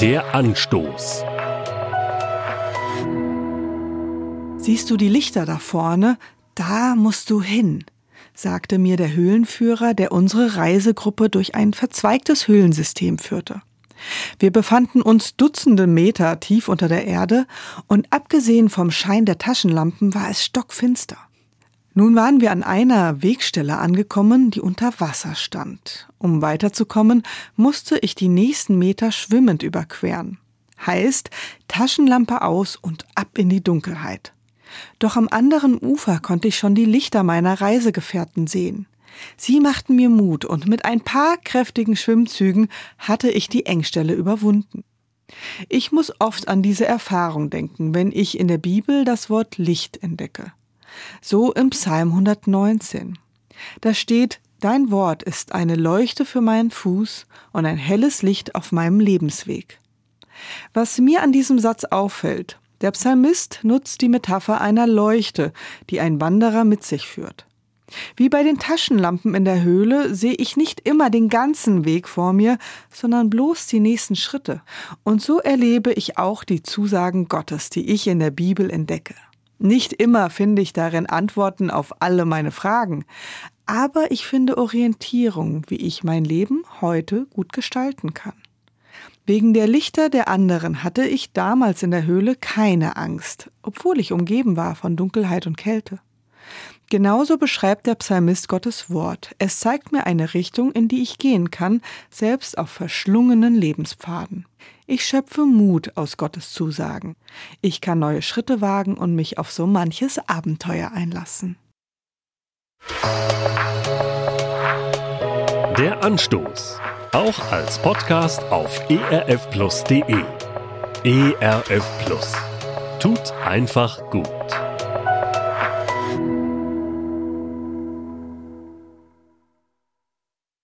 Der Anstoß. Siehst du die Lichter da vorne? Da musst du hin, sagte mir der Höhlenführer, der unsere Reisegruppe durch ein verzweigtes Höhlensystem führte. Wir befanden uns Dutzende Meter tief unter der Erde und abgesehen vom Schein der Taschenlampen war es stockfinster. Nun waren wir an einer Wegstelle angekommen, die unter Wasser stand. Um weiterzukommen, musste ich die nächsten Meter schwimmend überqueren. Heißt, Taschenlampe aus und ab in die Dunkelheit. Doch am anderen Ufer konnte ich schon die Lichter meiner Reisegefährten sehen. Sie machten mir Mut und mit ein paar kräftigen Schwimmzügen hatte ich die Engstelle überwunden. Ich muss oft an diese Erfahrung denken, wenn ich in der Bibel das Wort Licht entdecke. So im Psalm 119. Da steht, Dein Wort ist eine Leuchte für meinen Fuß und ein helles Licht auf meinem Lebensweg. Was mir an diesem Satz auffällt, der Psalmist nutzt die Metapher einer Leuchte, die ein Wanderer mit sich führt. Wie bei den Taschenlampen in der Höhle sehe ich nicht immer den ganzen Weg vor mir, sondern bloß die nächsten Schritte. Und so erlebe ich auch die Zusagen Gottes, die ich in der Bibel entdecke. Nicht immer finde ich darin Antworten auf alle meine Fragen, aber ich finde Orientierung, wie ich mein Leben heute gut gestalten kann. Wegen der Lichter der anderen hatte ich damals in der Höhle keine Angst, obwohl ich umgeben war von Dunkelheit und Kälte. Genauso beschreibt der Psalmist Gottes Wort. Es zeigt mir eine Richtung, in die ich gehen kann, selbst auf verschlungenen Lebenspfaden. Ich schöpfe Mut aus Gottes Zusagen. Ich kann neue Schritte wagen und mich auf so manches Abenteuer einlassen. Der Anstoß. Auch als Podcast auf erfplus.de. ERF Plus. Tut einfach gut.